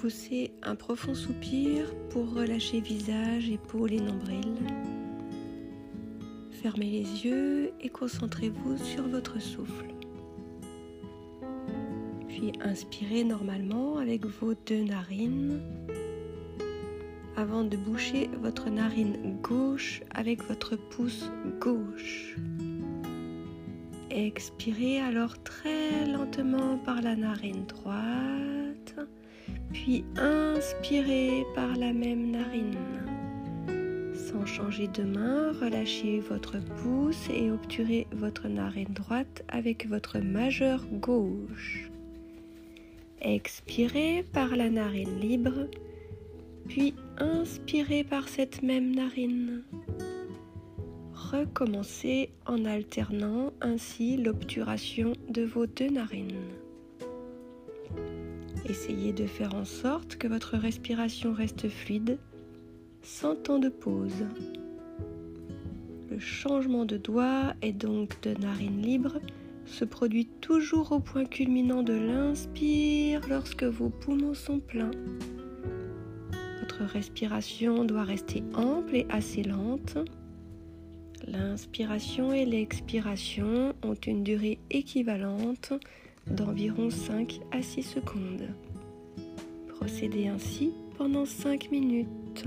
poussez un profond soupir pour relâcher visage, épaules et nombril. Fermez les yeux et concentrez-vous sur votre souffle. Puis inspirez normalement avec vos deux narines avant de boucher votre narine gauche avec votre pouce gauche. Expirez alors très lentement par la narine droite, puis inspirez par la même narine. Sans changer de main, relâchez votre pouce et obturez votre narine droite avec votre majeur gauche. Expirez par la narine libre, puis inspirez par cette même narine. Recommencez en alternant ainsi l'obturation de vos deux narines. Essayez de faire en sorte que votre respiration reste fluide sans temps de pause. Le changement de doigt et donc de narine libre se produit toujours au point culminant de l'inspire lorsque vos poumons sont pleins. Votre respiration doit rester ample et assez lente. L'inspiration et l'expiration ont une durée équivalente d'environ 5 à 6 secondes. Procédez ainsi pendant 5 minutes.